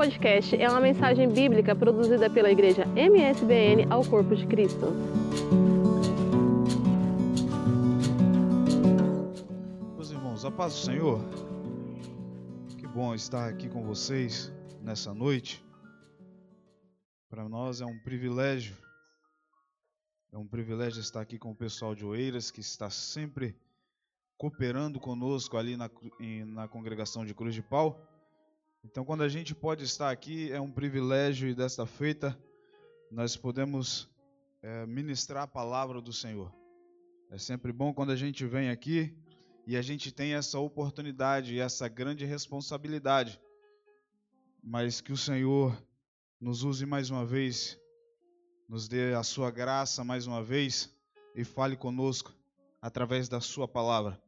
podcast é uma mensagem bíblica produzida pela igreja MSBN ao Corpo de Cristo. Meus irmãos, a paz do Senhor. Que bom estar aqui com vocês nessa noite. Para nós é um privilégio. É um privilégio estar aqui com o pessoal de Oeiras que está sempre cooperando conosco ali na, na congregação de Cruz de Pau. Então, quando a gente pode estar aqui, é um privilégio e desta feita nós podemos é, ministrar a palavra do Senhor. É sempre bom quando a gente vem aqui e a gente tem essa oportunidade e essa grande responsabilidade, mas que o Senhor nos use mais uma vez, nos dê a sua graça mais uma vez e fale conosco através da sua palavra.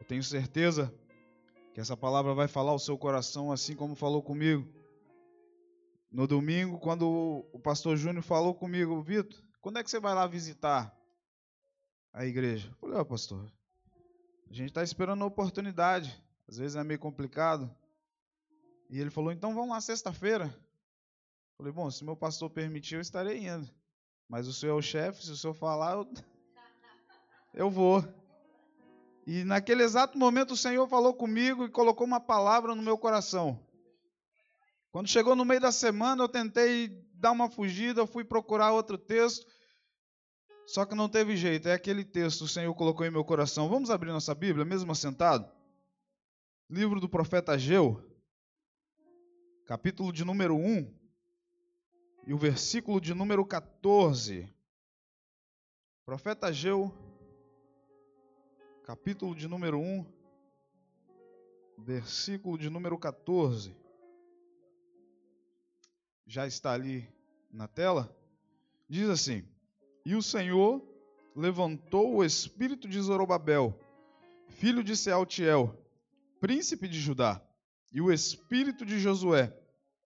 Eu tenho certeza que essa palavra vai falar ao seu coração assim como falou comigo. No domingo, quando o pastor Júnior falou comigo, Vitor, quando é que você vai lá visitar a igreja? Eu falei, ó, oh, pastor, a gente está esperando a oportunidade. Às vezes é meio complicado. E ele falou, então vamos lá sexta-feira. Falei, bom, se meu pastor permitir, eu estarei indo. Mas o senhor é o chefe, se o senhor falar, eu, eu vou. E naquele exato momento o Senhor falou comigo e colocou uma palavra no meu coração. Quando chegou no meio da semana, eu tentei dar uma fugida, fui procurar outro texto, só que não teve jeito. É aquele texto que o Senhor colocou em meu coração. Vamos abrir nossa Bíblia, mesmo assentado? Livro do profeta Ageu, capítulo de número 1 e o versículo de número 14. Profeta Ageu, capítulo de número 1, versículo de número 14. Já está ali na tela. Diz assim: E o Senhor levantou o espírito de Zorobabel, filho de Sealtiel, príncipe de Judá, e o espírito de Josué,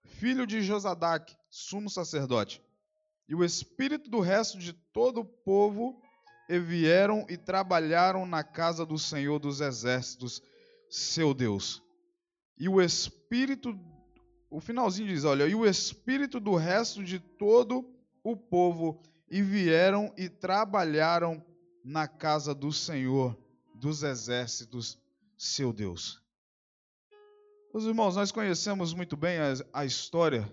filho de Josadac, sumo sacerdote, e o espírito do resto de todo o povo e vieram e trabalharam na casa do Senhor dos exércitos, seu Deus. E o espírito, o finalzinho diz: olha, e o espírito do resto de todo o povo, e vieram e trabalharam na casa do Senhor dos exércitos, seu Deus. Os irmãos, nós conhecemos muito bem a, a história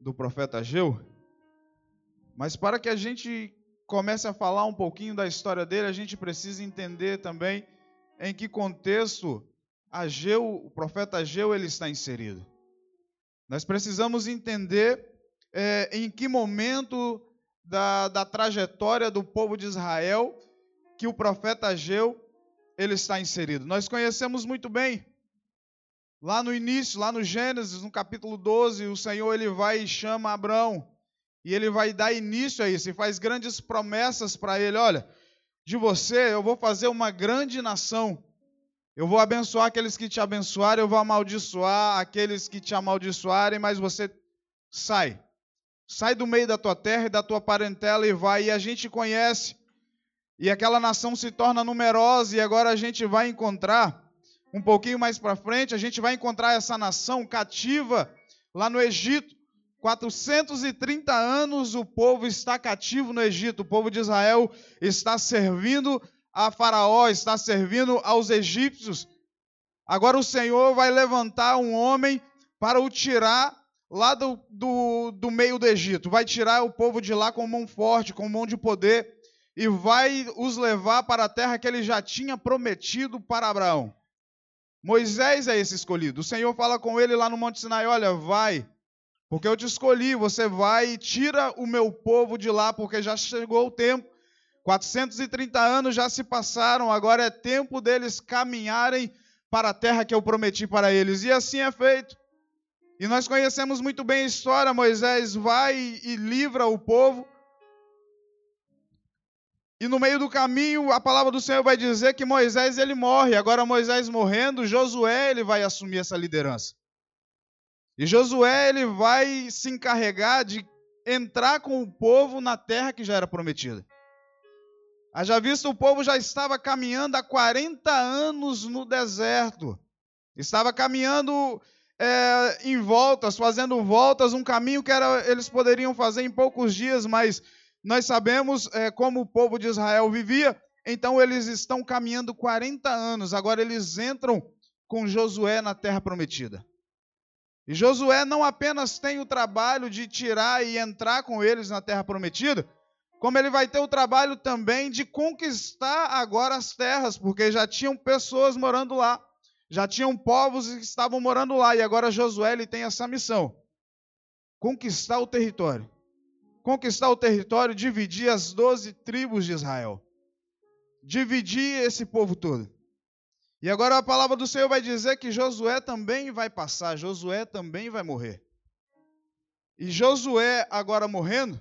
do profeta Ageu, mas para que a gente comece a falar um pouquinho da história dele, a gente precisa entender também em que contexto Ageu, o profeta Ageu, ele está inserido. Nós precisamos entender é, em que momento da, da trajetória do povo de Israel que o profeta Ageu ele está inserido. Nós conhecemos muito bem. Lá no início, lá no Gênesis, no capítulo 12, o Senhor ele vai e chama Abraão e ele vai dar início a isso e faz grandes promessas para ele: olha, de você eu vou fazer uma grande nação. Eu vou abençoar aqueles que te abençoarem, eu vou amaldiçoar aqueles que te amaldiçoarem, mas você sai. Sai do meio da tua terra e da tua parentela e vai. E a gente conhece. E aquela nação se torna numerosa e agora a gente vai encontrar um pouquinho mais para frente, a gente vai encontrar essa nação cativa lá no Egito. 430 anos o povo está cativo no Egito, o povo de Israel está servindo a Faraó, está servindo aos egípcios. Agora o Senhor vai levantar um homem para o tirar lá do, do, do meio do Egito, vai tirar o povo de lá com mão forte, com mão de poder, e vai os levar para a terra que ele já tinha prometido para Abraão. Moisés é esse escolhido. O Senhor fala com ele lá no Monte Sinai: Olha, vai porque eu te escolhi, você vai e tira o meu povo de lá, porque já chegou o tempo. 430 anos já se passaram, agora é tempo deles caminharem para a terra que eu prometi para eles. E assim é feito. E nós conhecemos muito bem a história: Moisés vai e livra o povo. E no meio do caminho, a palavra do Senhor vai dizer que Moisés ele morre. Agora Moisés morrendo, Josué ele vai assumir essa liderança. E Josué ele vai se encarregar de entrar com o povo na terra que já era prometida. Haja visto, o povo já estava caminhando há 40 anos no deserto. Estava caminhando é, em voltas, fazendo voltas, um caminho que era, eles poderiam fazer em poucos dias, mas nós sabemos é, como o povo de Israel vivia, então eles estão caminhando 40 anos, agora eles entram com Josué na terra prometida. E Josué não apenas tem o trabalho de tirar e entrar com eles na terra prometida, como ele vai ter o trabalho também de conquistar agora as terras, porque já tinham pessoas morando lá, já tinham povos que estavam morando lá, e agora Josué ele tem essa missão: conquistar o território. Conquistar o território, dividir as doze tribos de Israel. Dividir esse povo todo. E agora a palavra do Senhor vai dizer que Josué também vai passar, Josué também vai morrer. E Josué agora morrendo,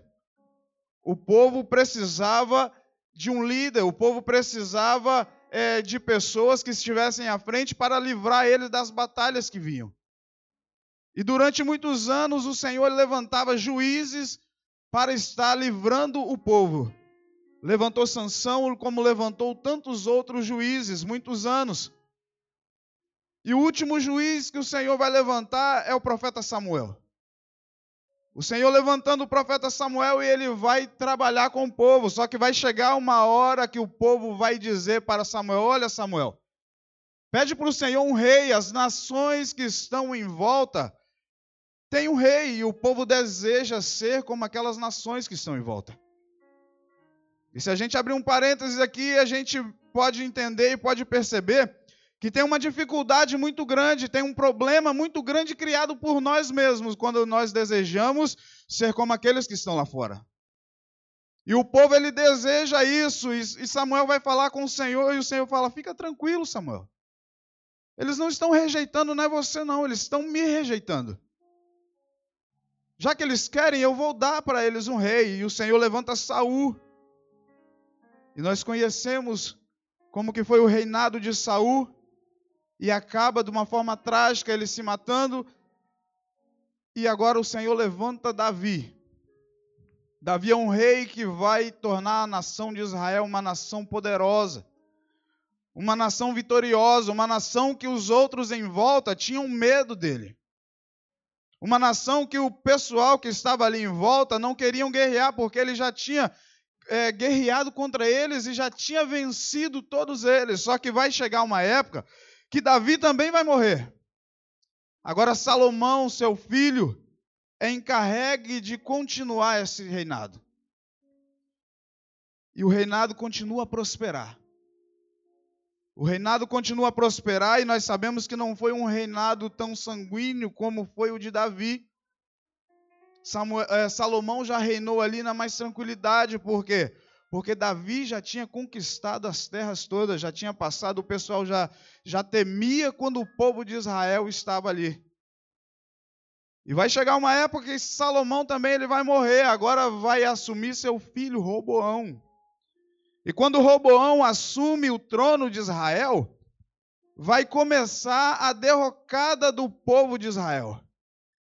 o povo precisava de um líder, o povo precisava é, de pessoas que estivessem à frente para livrar ele das batalhas que vinham. E durante muitos anos o Senhor levantava juízes para estar livrando o povo. Levantou Sansão, como levantou tantos outros juízes, muitos anos. E o último juiz que o Senhor vai levantar é o profeta Samuel. O Senhor levantando o profeta Samuel e ele vai trabalhar com o povo, só que vai chegar uma hora que o povo vai dizer para Samuel: Olha, Samuel, pede para o Senhor um rei, as nações que estão em volta têm um rei, e o povo deseja ser como aquelas nações que estão em volta. E se a gente abrir um parênteses aqui, a gente pode entender e pode perceber que tem uma dificuldade muito grande, tem um problema muito grande criado por nós mesmos quando nós desejamos ser como aqueles que estão lá fora. E o povo ele deseja isso, e Samuel vai falar com o Senhor e o Senhor fala: "Fica tranquilo, Samuel. Eles não estão rejeitando não é você não, eles estão me rejeitando. Já que eles querem, eu vou dar para eles um rei." E o Senhor levanta Saul e nós conhecemos como que foi o reinado de Saul e acaba de uma forma trágica ele se matando. E agora o Senhor levanta Davi. Davi é um rei que vai tornar a nação de Israel uma nação poderosa, uma nação vitoriosa, uma nação que os outros em volta tinham medo dele. Uma nação que o pessoal que estava ali em volta não queriam guerrear porque ele já tinha é, guerreado contra eles e já tinha vencido todos eles. Só que vai chegar uma época que Davi também vai morrer. Agora, Salomão, seu filho, é encarregue de continuar esse reinado. E o reinado continua a prosperar. O reinado continua a prosperar e nós sabemos que não foi um reinado tão sanguíneo como foi o de Davi. Samuel, é, Salomão já reinou ali na mais tranquilidade, por quê? Porque Davi já tinha conquistado as terras todas, já tinha passado, o pessoal já, já temia quando o povo de Israel estava ali. E vai chegar uma época que Salomão também ele vai morrer, agora vai assumir seu filho Roboão. E quando Roboão assume o trono de Israel, vai começar a derrocada do povo de Israel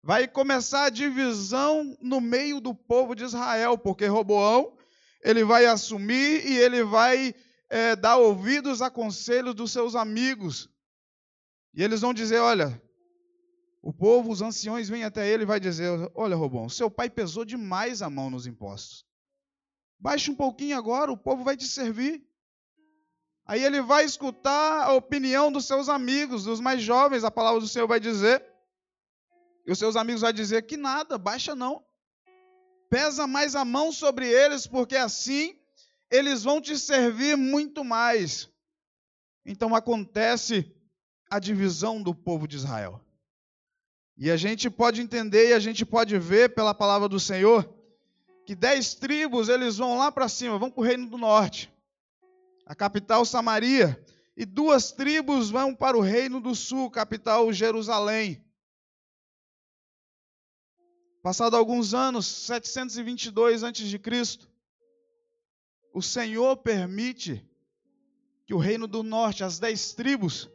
vai começar a divisão no meio do povo de Israel, porque Roboão ele vai assumir e ele vai é, dar ouvidos a conselhos dos seus amigos. E eles vão dizer: olha, o povo, os anciões vêm até ele e vai dizer: olha, Roboão, seu pai pesou demais a mão nos impostos. Baixe um pouquinho agora, o povo vai te servir. Aí ele vai escutar a opinião dos seus amigos, dos mais jovens, a palavra do Senhor vai dizer. E os seus amigos vão dizer que nada, baixa não. Pesa mais a mão sobre eles, porque assim eles vão te servir muito mais. Então acontece a divisão do povo de Israel. E a gente pode entender e a gente pode ver pela palavra do Senhor que dez tribos eles vão lá para cima, vão para o reino do norte, a capital Samaria, e duas tribos vão para o reino do sul, capital Jerusalém. Passado alguns anos, 722 a.C., o Senhor permite que o reino do norte, as dez tribos,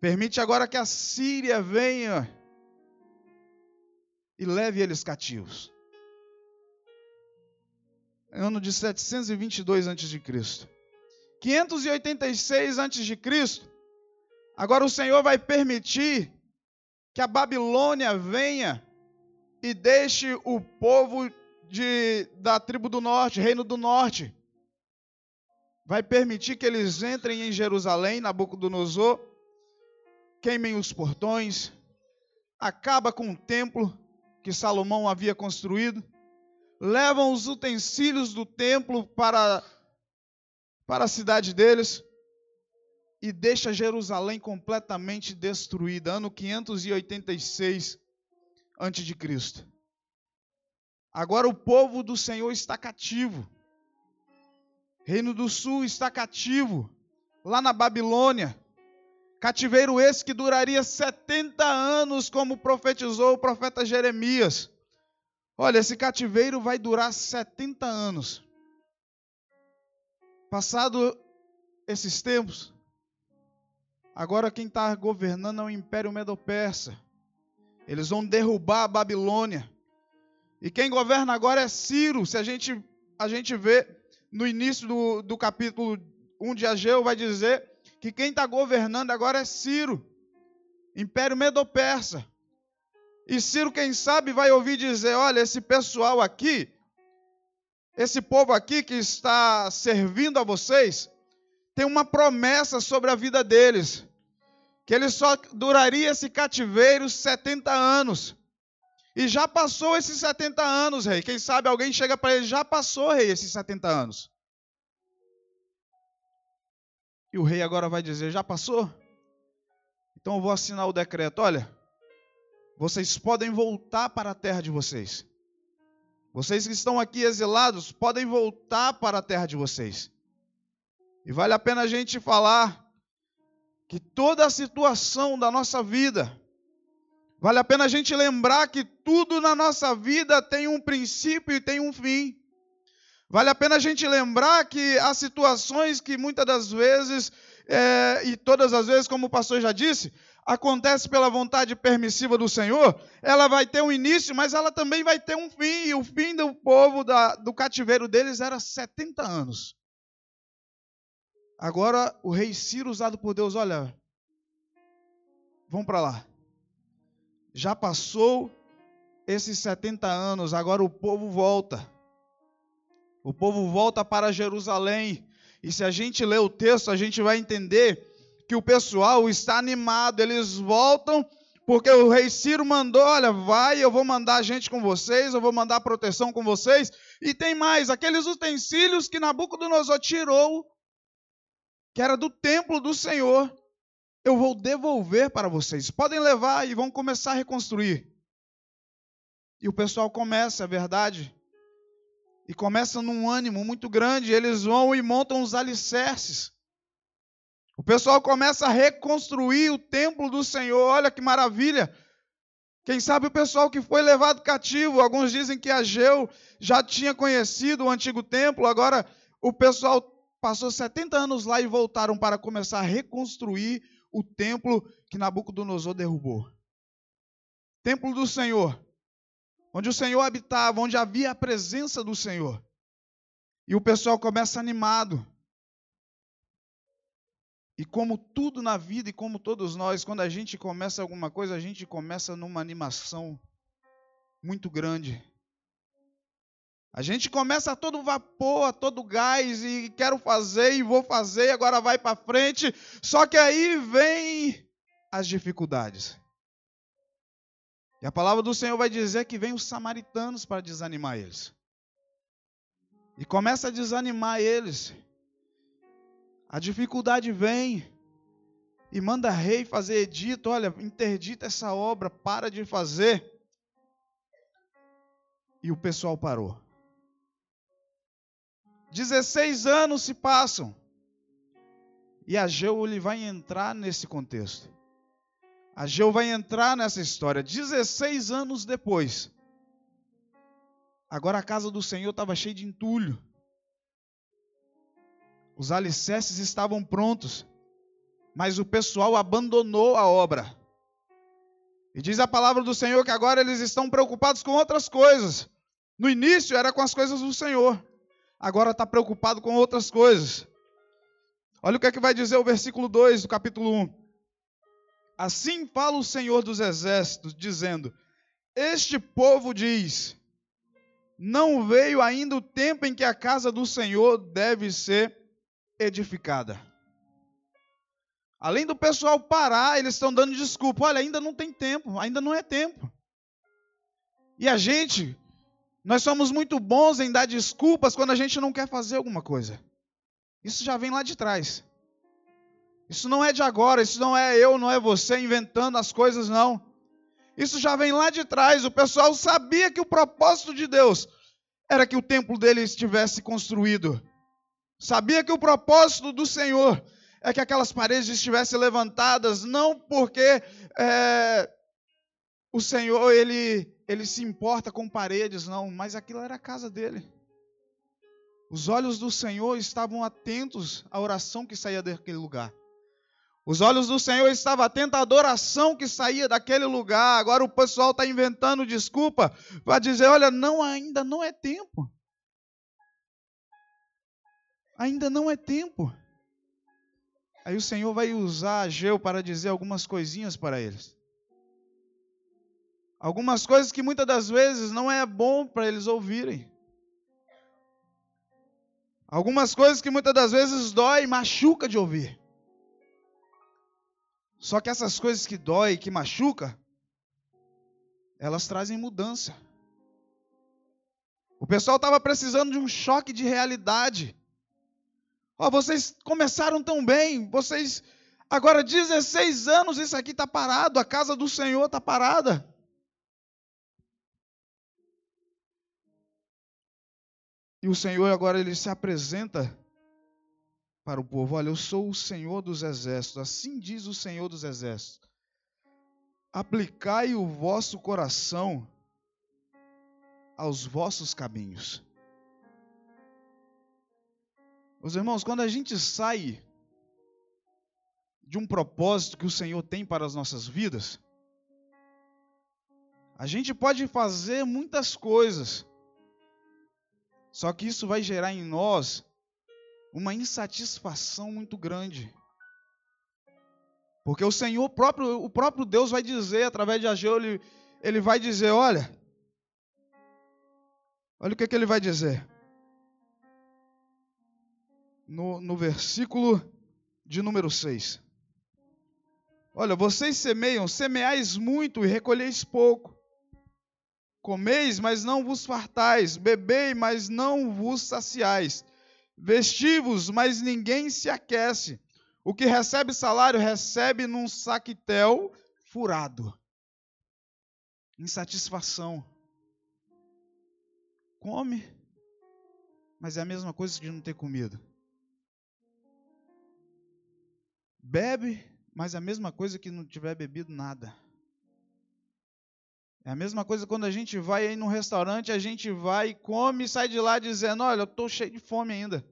permite agora que a Síria venha e leve eles cativos. Ano de 722 a.C. 586 a.C., agora o Senhor vai permitir que a Babilônia venha e deixe o povo de, da tribo do norte, reino do norte. Vai permitir que eles entrem em Jerusalém, Nabucodonosor, queimem os portões, acaba com o templo que Salomão havia construído, levam os utensílios do templo para, para a cidade deles e deixa Jerusalém completamente destruída, ano 586 a.C. Agora o povo do Senhor está cativo. Reino do Sul está cativo, lá na Babilônia. Cativeiro esse que duraria 70 anos, como profetizou o profeta Jeremias. Olha, esse cativeiro vai durar 70 anos. Passado esses tempos, agora quem está governando é o Império Medo-Persa. Eles vão derrubar a Babilônia. E quem governa agora é Ciro. Se a gente, a gente vê no início do, do capítulo 1 de Ageu, vai dizer que quem está governando agora é Ciro, Império Medo-Persa. E Ciro, quem sabe, vai ouvir dizer: olha, esse pessoal aqui, esse povo aqui que está servindo a vocês, tem uma promessa sobre a vida deles, que ele só duraria esse cativeiro 70 anos. E já passou esses 70 anos, rei. Quem sabe alguém chega para ele, já passou, rei, esses 70 anos. E o rei agora vai dizer: já passou? Então eu vou assinar o decreto. Olha, vocês podem voltar para a terra de vocês. Vocês que estão aqui exilados podem voltar para a terra de vocês. E vale a pena a gente falar que toda a situação da nossa vida, vale a pena a gente lembrar que tudo na nossa vida tem um princípio e tem um fim. Vale a pena a gente lembrar que há situações que muitas das vezes, é, e todas as vezes, como o pastor já disse, acontece pela vontade permissiva do Senhor, ela vai ter um início, mas ela também vai ter um fim. E o fim do povo da, do cativeiro deles era 70 anos. Agora, o rei Ciro, usado por Deus, olha, vamos para lá. Já passou esses 70 anos, agora o povo volta. O povo volta para Jerusalém. E se a gente ler o texto, a gente vai entender que o pessoal está animado. Eles voltam porque o rei Ciro mandou: olha, vai, eu vou mandar gente com vocês, eu vou mandar proteção com vocês. E tem mais: aqueles utensílios que Nabucodonosor tirou, que era do templo do Senhor, eu vou devolver para vocês. Podem levar e vão começar a reconstruir. E o pessoal começa, é verdade, e começa num ânimo muito grande, eles vão e montam os alicerces. O pessoal começa a reconstruir o templo do Senhor. Olha que maravilha! Quem sabe o pessoal que foi levado cativo, alguns dizem que Ageu já tinha conhecido o antigo templo, agora o pessoal passou 70 anos lá e voltaram para começar a reconstruir o templo que Nabucodonosor derrubou. Templo do Senhor onde o Senhor habitava, onde havia a presença do Senhor. E o pessoal começa animado. E como tudo na vida e como todos nós, quando a gente começa alguma coisa, a gente começa numa animação muito grande. A gente começa a todo vapor, a todo gás e quero fazer e vou fazer, agora vai para frente. Só que aí vem as dificuldades. E a palavra do Senhor vai dizer que vem os samaritanos para desanimar eles. E começa a desanimar eles. A dificuldade vem e manda rei fazer edito, olha, interdita essa obra, para de fazer. E o pessoal parou. 16 anos se passam. E Ageu ele vai entrar nesse contexto. Ageu vai entrar nessa história 16 anos depois. Agora a casa do Senhor estava cheia de entulho. Os alicerces estavam prontos, mas o pessoal abandonou a obra. E diz a palavra do Senhor que agora eles estão preocupados com outras coisas. No início era com as coisas do Senhor, agora está preocupado com outras coisas. Olha o que é que vai dizer o versículo 2 do capítulo 1. Assim fala o Senhor dos Exércitos, dizendo: Este povo diz: Não veio ainda o tempo em que a casa do Senhor deve ser edificada. Além do pessoal parar, eles estão dando desculpa. Olha, ainda não tem tempo, ainda não é tempo. E a gente, nós somos muito bons em dar desculpas quando a gente não quer fazer alguma coisa. Isso já vem lá de trás. Isso não é de agora, isso não é eu, não é você inventando as coisas, não. Isso já vem lá de trás. O pessoal sabia que o propósito de Deus era que o templo dele estivesse construído. Sabia que o propósito do Senhor é que aquelas paredes estivessem levantadas, não porque é, o Senhor ele, ele se importa com paredes, não, mas aquilo era a casa dele. Os olhos do Senhor estavam atentos à oração que saía daquele lugar. Os olhos do Senhor estavam atentos à adoração que saía daquele lugar. Agora o pessoal está inventando desculpa para dizer: olha, não, ainda não é tempo. Ainda não é tempo. Aí o Senhor vai usar Ageu para dizer algumas coisinhas para eles. Algumas coisas que muitas das vezes não é bom para eles ouvirem. Algumas coisas que muitas das vezes dói, machuca de ouvir. Só que essas coisas que dói, que machuca, elas trazem mudança. O pessoal estava precisando de um choque de realidade. Oh, vocês começaram tão bem, vocês agora 16 anos isso aqui está parado, a casa do Senhor está parada. E o Senhor agora ele se apresenta para o povo: Olha, eu sou o Senhor dos exércitos, assim diz o Senhor dos exércitos. Aplicai o vosso coração aos vossos caminhos. Meus irmãos, quando a gente sai de um propósito que o Senhor tem para as nossas vidas, a gente pode fazer muitas coisas, só que isso vai gerar em nós uma insatisfação muito grande. Porque o Senhor próprio, o próprio Deus vai dizer através de Ageu, ele, ele vai dizer, olha, olha o que, que ele vai dizer no, no versículo de número 6. Olha, vocês semeiam, semeais muito e recolheis pouco. Comeis, mas não vos fartais. Bebei, mas não vos saciais. Vestivos, mas ninguém se aquece. O que recebe salário, recebe num saquitel furado. Insatisfação. Come, mas é a mesma coisa de não ter comido. Bebe, mas é a mesma coisa que não tiver bebido nada. É a mesma coisa quando a gente vai aí num restaurante, a gente vai, come e sai de lá dizendo: Olha, eu estou cheio de fome ainda.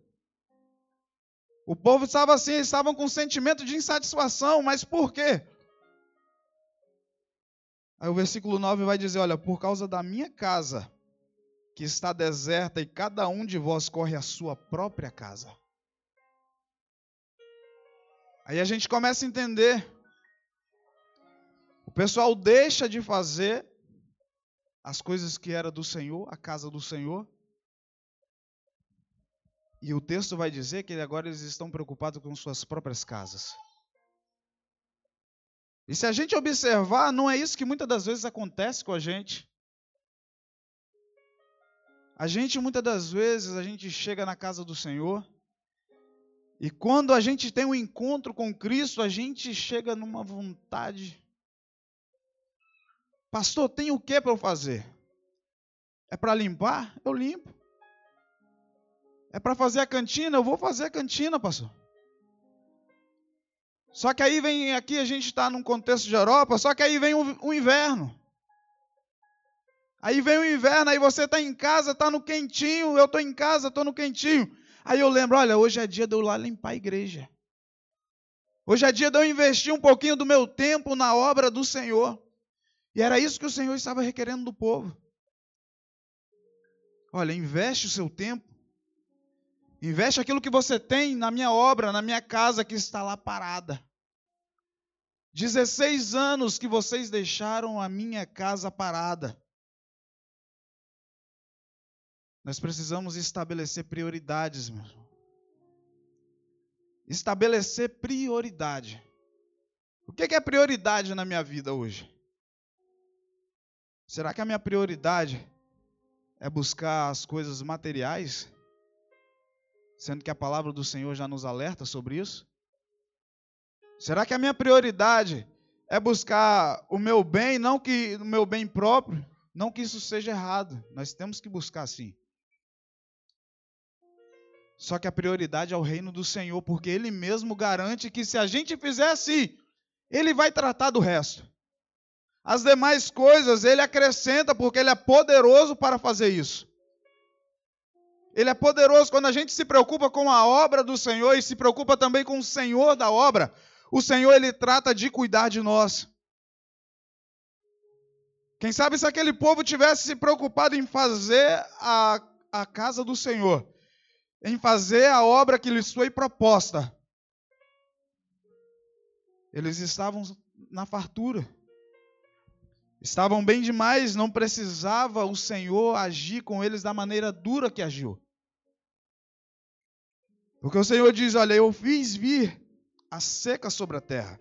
O povo estava assim, eles estavam com um sentimento de insatisfação, mas por quê? Aí o versículo 9 vai dizer: Olha, por causa da minha casa, que está deserta, e cada um de vós corre a sua própria casa. Aí a gente começa a entender. O pessoal deixa de fazer as coisas que era do Senhor, a casa do Senhor. E o texto vai dizer que agora eles estão preocupados com suas próprias casas. E se a gente observar, não é isso que muitas das vezes acontece com a gente. A gente muitas das vezes a gente chega na casa do Senhor e quando a gente tem um encontro com Cristo, a gente chega numa vontade. Pastor, tem o que para eu fazer? É para limpar? Eu limpo. É para fazer a cantina? Eu vou fazer a cantina, pastor. Só que aí vem, aqui a gente está num contexto de Europa, só que aí vem o, o inverno. Aí vem o inverno, aí você está em casa, está no quentinho, eu estou em casa, estou no quentinho. Aí eu lembro, olha, hoje é dia de eu ir lá limpar a igreja. Hoje é dia de eu investir um pouquinho do meu tempo na obra do Senhor. E era isso que o Senhor estava requerendo do povo. Olha, investe o seu tempo. Investe aquilo que você tem na minha obra, na minha casa que está lá parada. 16 anos que vocês deixaram a minha casa parada. Nós precisamos estabelecer prioridades, meu irmão. Estabelecer prioridade. O que é prioridade na minha vida hoje? Será que a minha prioridade é buscar as coisas materiais? Sendo que a palavra do Senhor já nos alerta sobre isso? Será que a minha prioridade é buscar o meu bem, não que o meu bem próprio? Não que isso seja errado. Nós temos que buscar sim. Só que a prioridade é o reino do Senhor, porque Ele mesmo garante que se a gente fizer assim, Ele vai tratar do resto. As demais coisas Ele acrescenta, porque Ele é poderoso para fazer isso. Ele é poderoso quando a gente se preocupa com a obra do Senhor e se preocupa também com o Senhor da obra. O Senhor, Ele trata de cuidar de nós. Quem sabe se aquele povo tivesse se preocupado em fazer a, a casa do Senhor, em fazer a obra que lhes foi proposta, eles estavam na fartura. Estavam bem demais, não precisava o Senhor agir com eles da maneira dura que agiu. Porque o Senhor diz: Olha, eu fiz vir a seca sobre a terra,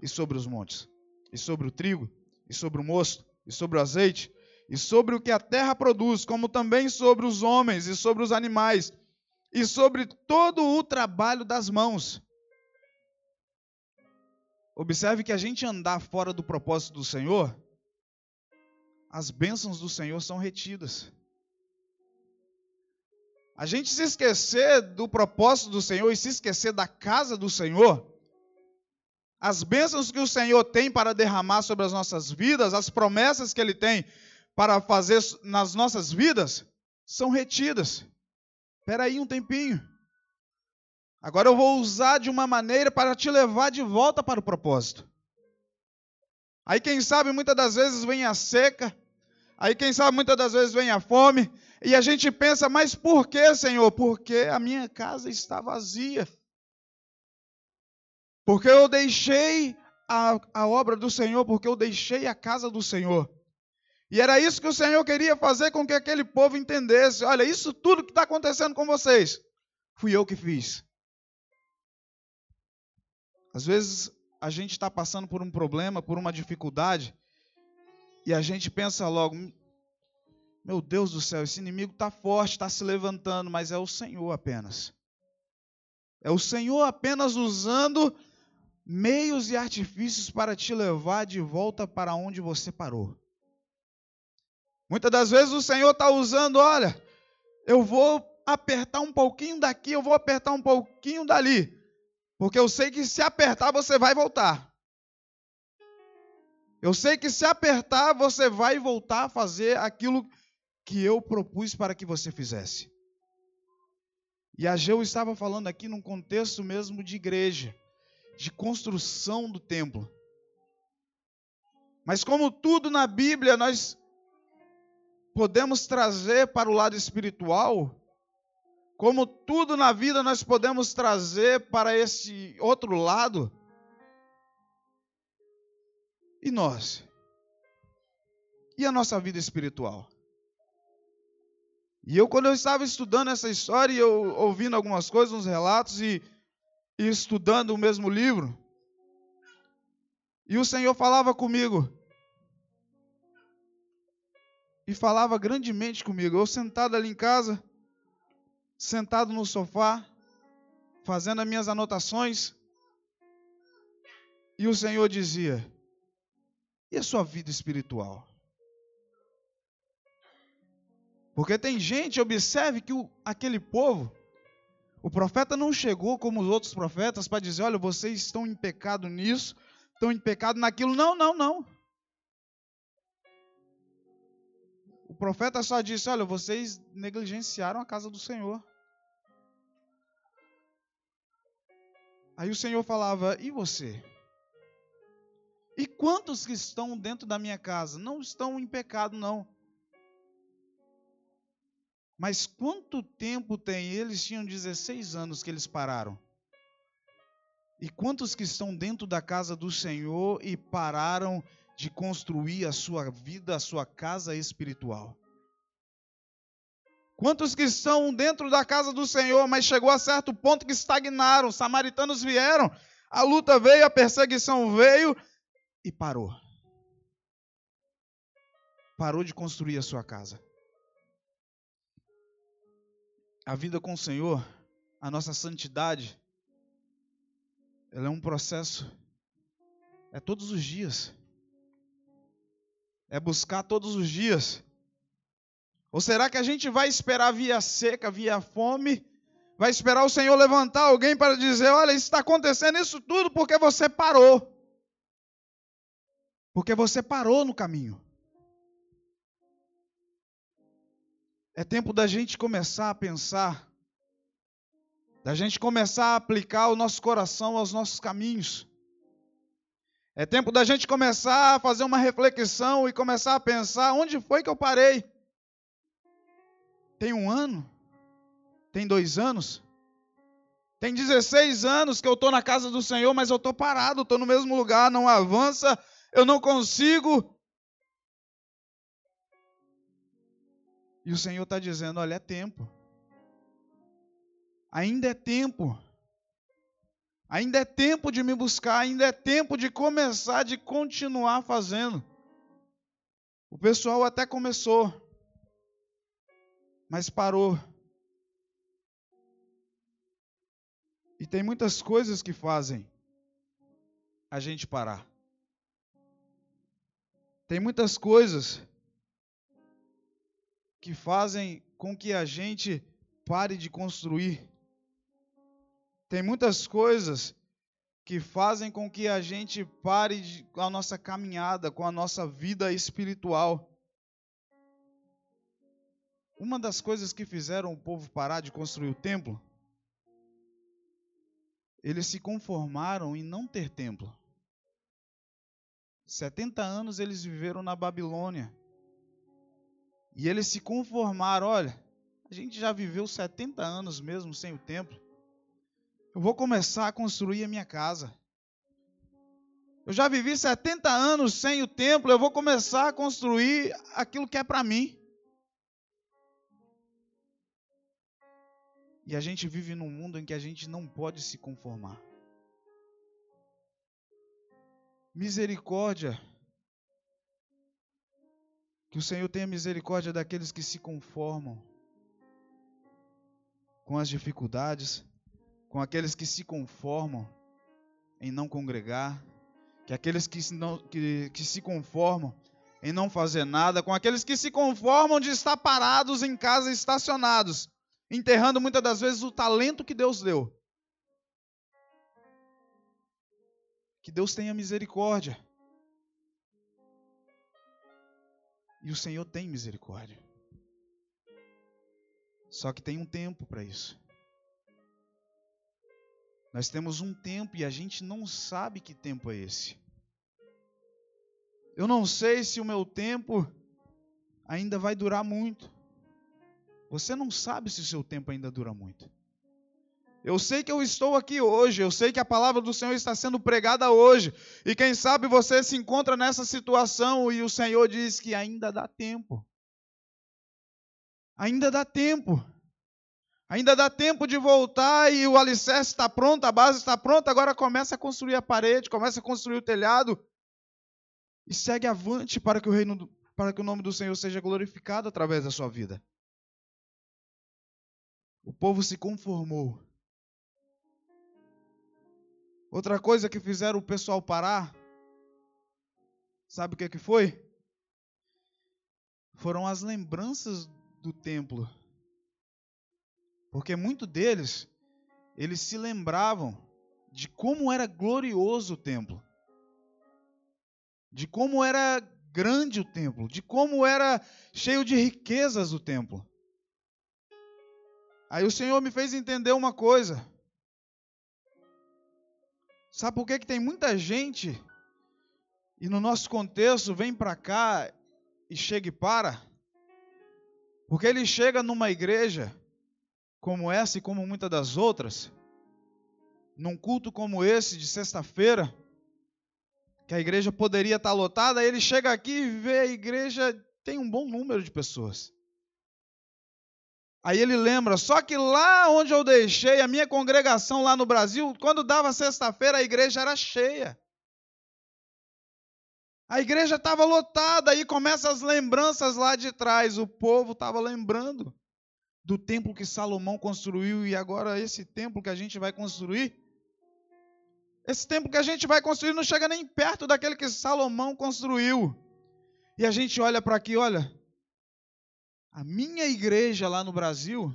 e sobre os montes, e sobre o trigo, e sobre o mosto, e sobre o azeite, e sobre o que a terra produz, como também sobre os homens, e sobre os animais, e sobre todo o trabalho das mãos. Observe que a gente andar fora do propósito do Senhor, as bênçãos do Senhor são retidas. A gente se esquecer do propósito do Senhor e se esquecer da casa do Senhor, as bênçãos que o Senhor tem para derramar sobre as nossas vidas, as promessas que Ele tem para fazer nas nossas vidas, são retidas. Espera aí um tempinho. Agora eu vou usar de uma maneira para te levar de volta para o propósito. Aí quem sabe muitas das vezes vem a seca, aí quem sabe muitas das vezes vem a fome, e a gente pensa, mas por que, Senhor? Porque a minha casa está vazia. Porque eu deixei a, a obra do Senhor, porque eu deixei a casa do Senhor. E era isso que o Senhor queria fazer com que aquele povo entendesse: olha, isso tudo que está acontecendo com vocês, fui eu que fiz. Às vezes a gente está passando por um problema, por uma dificuldade, e a gente pensa logo: meu Deus do céu, esse inimigo está forte, está se levantando, mas é o Senhor apenas. É o Senhor apenas usando meios e artifícios para te levar de volta para onde você parou. Muitas das vezes o Senhor está usando, olha, eu vou apertar um pouquinho daqui, eu vou apertar um pouquinho dali, porque eu sei que se apertar você vai voltar. Eu sei que se apertar você vai voltar a fazer aquilo que eu propus para que você fizesse. E Ageu estava falando aqui num contexto mesmo de igreja, de construção do templo. Mas como tudo na Bíblia nós podemos trazer para o lado espiritual, como tudo na vida nós podemos trazer para esse outro lado. E nós? E a nossa vida espiritual? E eu, quando eu estava estudando essa história, e eu ouvindo algumas coisas, uns relatos, e, e estudando o mesmo livro, e o Senhor falava comigo, e falava grandemente comigo. Eu sentado ali em casa, sentado no sofá, fazendo as minhas anotações, e o Senhor dizia: E a sua vida espiritual? Porque tem gente, observe que o, aquele povo, o profeta não chegou como os outros profetas para dizer: olha, vocês estão em pecado nisso, estão em pecado naquilo. Não, não, não. O profeta só disse: olha, vocês negligenciaram a casa do Senhor. Aí o Senhor falava: e você? E quantos que estão dentro da minha casa não estão em pecado, não? Mas quanto tempo tem? Eles tinham 16 anos que eles pararam. E quantos que estão dentro da casa do Senhor e pararam de construir a sua vida, a sua casa espiritual? Quantos que estão dentro da casa do Senhor, mas chegou a certo ponto que estagnaram, os samaritanos vieram, a luta veio, a perseguição veio e parou. Parou de construir a sua casa. A vida com o Senhor, a nossa santidade, ela é um processo, é todos os dias. É buscar todos os dias. Ou será que a gente vai esperar via seca, via fome? Vai esperar o Senhor levantar alguém para dizer: olha, está acontecendo isso tudo porque você parou. Porque você parou no caminho. É tempo da gente começar a pensar, da gente começar a aplicar o nosso coração aos nossos caminhos. É tempo da gente começar a fazer uma reflexão e começar a pensar: onde foi que eu parei? Tem um ano? Tem dois anos? Tem 16 anos que eu estou na casa do Senhor, mas eu estou parado, estou no mesmo lugar, não avança, eu não consigo. E o Senhor está dizendo: olha, é tempo. Ainda é tempo. Ainda é tempo de me buscar, ainda é tempo de começar, de continuar fazendo. O pessoal até começou, mas parou. E tem muitas coisas que fazem a gente parar. Tem muitas coisas que fazem com que a gente pare de construir. Tem muitas coisas que fazem com que a gente pare de, com a nossa caminhada, com a nossa vida espiritual. Uma das coisas que fizeram o povo parar de construir o templo, eles se conformaram em não ter templo. 70 anos eles viveram na Babilônia. E eles se conformaram, olha, a gente já viveu 70 anos mesmo sem o templo. Eu vou começar a construir a minha casa. Eu já vivi 70 anos sem o templo, eu vou começar a construir aquilo que é para mim. E a gente vive num mundo em que a gente não pode se conformar. Misericórdia. Que o Senhor tenha misericórdia daqueles que se conformam com as dificuldades, com aqueles que se conformam em não congregar, que aqueles que, não, que, que se conformam em não fazer nada, com aqueles que se conformam de estar parados em casa estacionados, enterrando muitas das vezes o talento que Deus deu. Que Deus tenha misericórdia. E o Senhor tem misericórdia. Só que tem um tempo para isso. Nós temos um tempo e a gente não sabe que tempo é esse. Eu não sei se o meu tempo ainda vai durar muito. Você não sabe se o seu tempo ainda dura muito. Eu sei que eu estou aqui hoje, eu sei que a palavra do Senhor está sendo pregada hoje. E quem sabe você se encontra nessa situação e o Senhor diz que ainda dá tempo. Ainda dá tempo. Ainda dá tempo de voltar e o alicerce está pronto, a base está pronta, agora começa a construir a parede, começa a construir o telhado e segue avante para que o reino para que o nome do Senhor seja glorificado através da sua vida. O povo se conformou. Outra coisa que fizeram o pessoal parar, sabe o que, que foi? Foram as lembranças do templo. Porque muitos deles, eles se lembravam de como era glorioso o templo. De como era grande o templo, de como era cheio de riquezas o templo. Aí o Senhor me fez entender uma coisa. Sabe por que, que tem muita gente e no nosso contexto vem para cá e chega e para? Porque ele chega numa igreja como essa e como muitas das outras, num culto como esse, de sexta-feira, que a igreja poderia estar lotada, ele chega aqui e vê a igreja tem um bom número de pessoas. Aí ele lembra, só que lá onde eu deixei a minha congregação lá no Brasil, quando dava sexta-feira, a igreja era cheia. A igreja estava lotada, aí começam as lembranças lá de trás. O povo estava lembrando do templo que Salomão construiu e agora esse templo que a gente vai construir. Esse templo que a gente vai construir não chega nem perto daquele que Salomão construiu. E a gente olha para aqui, olha, a minha igreja lá no Brasil,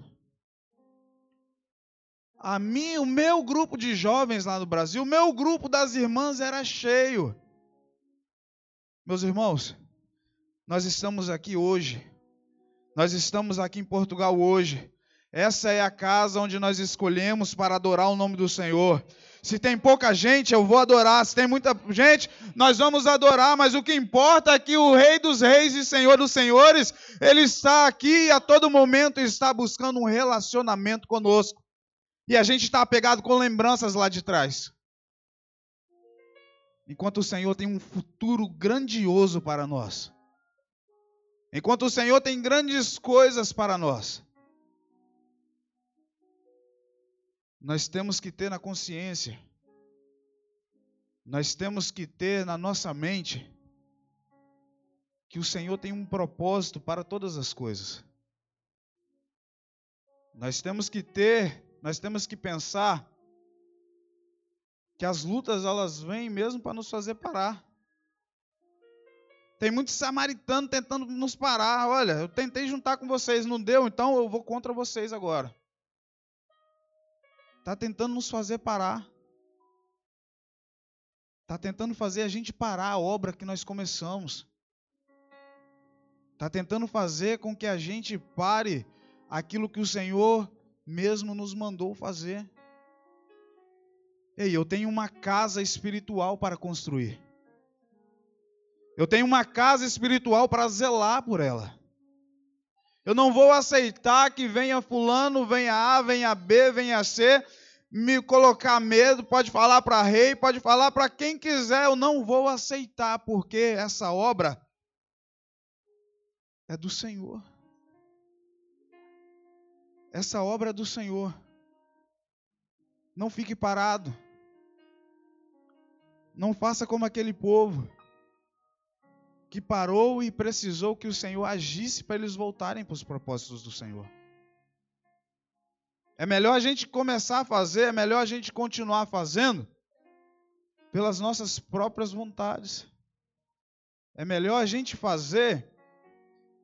a minha, o meu grupo de jovens lá no Brasil, o meu grupo das irmãs era cheio. Meus irmãos, nós estamos aqui hoje. Nós estamos aqui em Portugal hoje. Essa é a casa onde nós escolhemos para adorar o nome do Senhor. Se tem pouca gente, eu vou adorar. Se tem muita gente, nós vamos adorar. Mas o que importa é que o Rei dos Reis e Senhor dos Senhores, Ele está aqui e a todo momento está buscando um relacionamento conosco. E a gente está apegado com lembranças lá de trás. Enquanto o Senhor tem um futuro grandioso para nós. Enquanto o Senhor tem grandes coisas para nós. Nós temos que ter na consciência, nós temos que ter na nossa mente que o Senhor tem um propósito para todas as coisas. Nós temos que ter, nós temos que pensar que as lutas elas vêm mesmo para nos fazer parar. Tem muitos samaritanos tentando nos parar. Olha, eu tentei juntar com vocês, não deu, então eu vou contra vocês agora. Está tentando nos fazer parar. Está tentando fazer a gente parar a obra que nós começamos. Está tentando fazer com que a gente pare aquilo que o Senhor mesmo nos mandou fazer. Ei, eu tenho uma casa espiritual para construir. Eu tenho uma casa espiritual para zelar por ela. Eu não vou aceitar que venha fulano, venha A, venha B, venha C, me colocar medo, pode falar para rei, pode falar para quem quiser, eu não vou aceitar, porque essa obra é do Senhor. Essa obra é do Senhor. Não fique parado. Não faça como aquele povo que parou e precisou que o Senhor agisse para eles voltarem para os propósitos do Senhor. É melhor a gente começar a fazer, é melhor a gente continuar fazendo pelas nossas próprias vontades. É melhor a gente fazer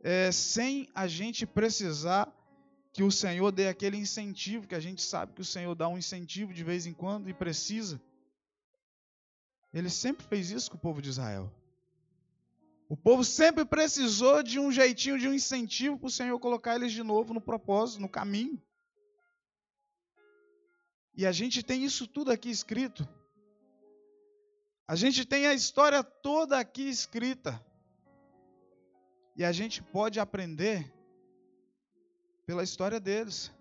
é, sem a gente precisar que o Senhor dê aquele incentivo, que a gente sabe que o Senhor dá um incentivo de vez em quando e precisa. Ele sempre fez isso com o povo de Israel. O povo sempre precisou de um jeitinho, de um incentivo para o Senhor colocar eles de novo no propósito, no caminho. E a gente tem isso tudo aqui escrito. A gente tem a história toda aqui escrita. E a gente pode aprender pela história deles.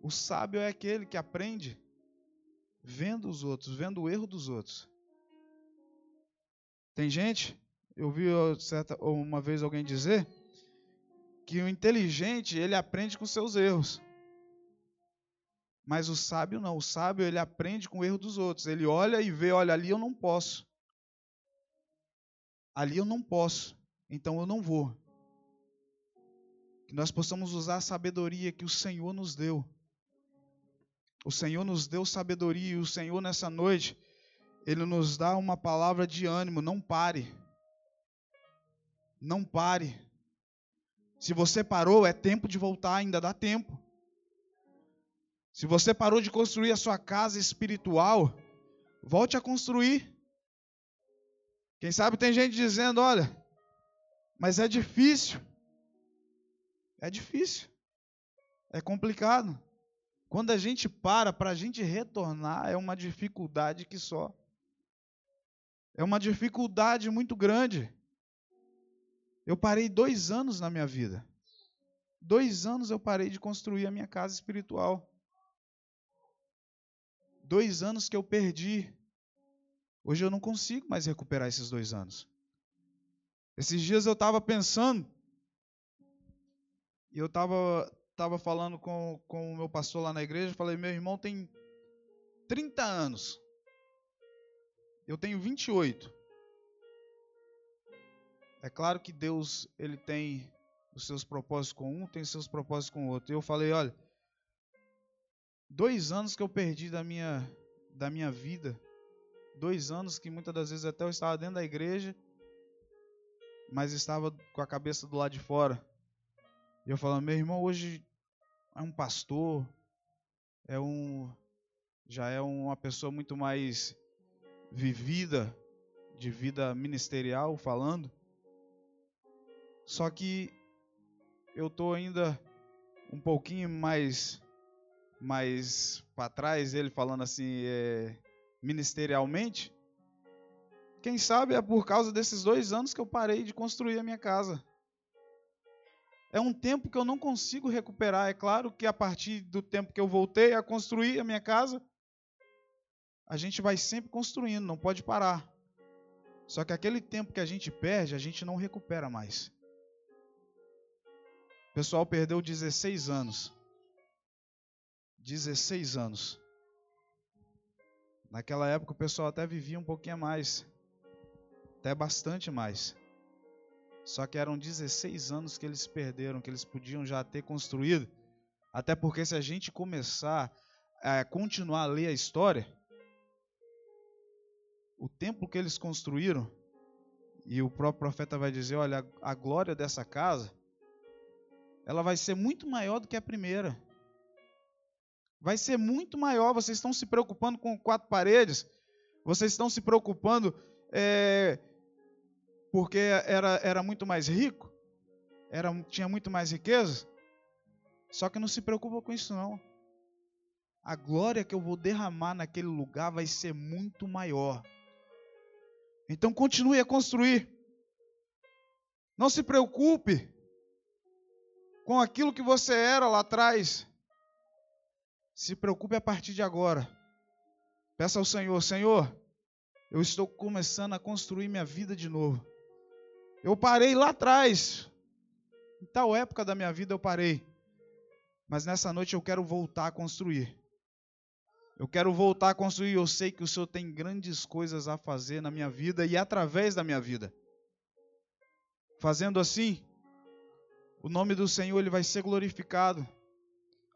O sábio é aquele que aprende vendo os outros, vendo o erro dos outros. Tem gente, eu vi certa, uma vez alguém dizer que o inteligente ele aprende com seus erros. Mas o sábio não, o sábio ele aprende com o erro dos outros. Ele olha e vê, olha ali eu não posso. Ali eu não posso, então eu não vou. Que nós possamos usar a sabedoria que o Senhor nos deu. O Senhor nos deu sabedoria e o Senhor nessa noite ele nos dá uma palavra de ânimo, não pare. Não pare. Se você parou, é tempo de voltar, ainda dá tempo. Se você parou de construir a sua casa espiritual, volte a construir. Quem sabe tem gente dizendo: olha, mas é difícil. É difícil. É complicado. Quando a gente para, para a gente retornar, é uma dificuldade que só. É uma dificuldade muito grande. Eu parei dois anos na minha vida. Dois anos eu parei de construir a minha casa espiritual. Dois anos que eu perdi. Hoje eu não consigo mais recuperar esses dois anos. Esses dias eu estava pensando, e eu estava tava falando com, com o meu pastor lá na igreja, falei, meu irmão tem 30 anos. Eu tenho 28. É claro que Deus, ele tem os seus propósitos com um, tem seus propósitos com o outro. E eu falei, olha, dois anos que eu perdi da minha, da minha vida, dois anos que muitas das vezes até eu estava dentro da igreja, mas estava com a cabeça do lado de fora. E eu falando, meu irmão hoje é um pastor, é um, já é uma pessoa muito mais vivida, de vida ministerial falando. Só que eu estou ainda um pouquinho mais mais para trás, ele falando assim, é, ministerialmente. Quem sabe é por causa desses dois anos que eu parei de construir a minha casa. É um tempo que eu não consigo recuperar. É claro que a partir do tempo que eu voltei a construir a minha casa, a gente vai sempre construindo, não pode parar. Só que aquele tempo que a gente perde, a gente não recupera mais. O pessoal perdeu 16 anos. 16 anos. Naquela época o pessoal até vivia um pouquinho mais. Até bastante mais. Só que eram 16 anos que eles perderam, que eles podiam já ter construído. Até porque se a gente começar a continuar a ler a história, o templo que eles construíram, e o próprio profeta vai dizer: olha, a glória dessa casa ela vai ser muito maior do que a primeira. Vai ser muito maior. Vocês estão se preocupando com quatro paredes. Vocês estão se preocupando é, porque era, era muito mais rico. Era, tinha muito mais riqueza. Só que não se preocupa com isso não. A glória que eu vou derramar naquele lugar vai ser muito maior. Então continue a construir. Não se preocupe com aquilo que você era lá atrás. Se preocupe a partir de agora. Peça ao Senhor: Senhor, eu estou começando a construir minha vida de novo. Eu parei lá atrás. Em tal época da minha vida eu parei. Mas nessa noite eu quero voltar a construir. Eu quero voltar a construir. Eu sei que o Senhor tem grandes coisas a fazer na minha vida e através da minha vida. Fazendo assim, o nome do Senhor ele vai ser glorificado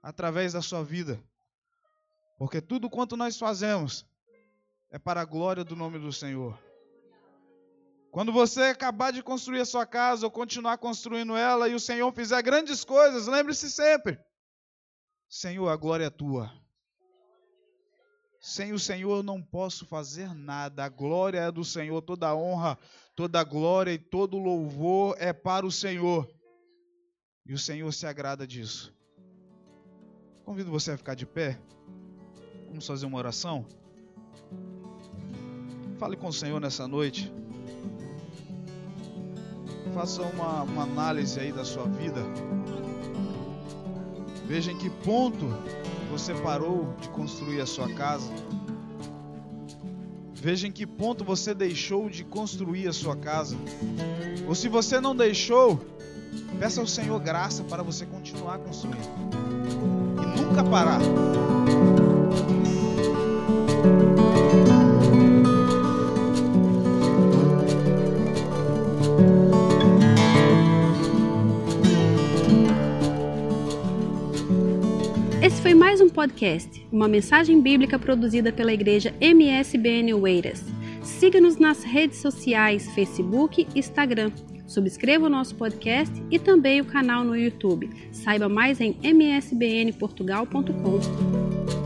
através da sua vida. Porque tudo quanto nós fazemos é para a glória do nome do Senhor. Quando você acabar de construir a sua casa ou continuar construindo ela e o Senhor fizer grandes coisas, lembre-se sempre: Senhor, a glória é tua. Sem o Senhor eu não posso fazer nada. A glória é do Senhor, toda honra, toda glória e todo louvor é para o Senhor. E o Senhor se agrada disso. Convido você a ficar de pé. Vamos fazer uma oração. Fale com o Senhor nessa noite. Faça uma, uma análise aí da sua vida. Veja em que ponto você parou de construir a sua casa. Veja em que ponto você deixou de construir a sua casa. Ou se você não deixou, Peça ao Senhor graça para você continuar construindo nunca parar. Esse foi mais um podcast, uma mensagem bíblica produzida pela igreja MSBN Oeiras. Siga-nos nas redes sociais, Facebook e Instagram. Subscreva o nosso podcast e também o canal no YouTube. Saiba mais em msbnportugal.com.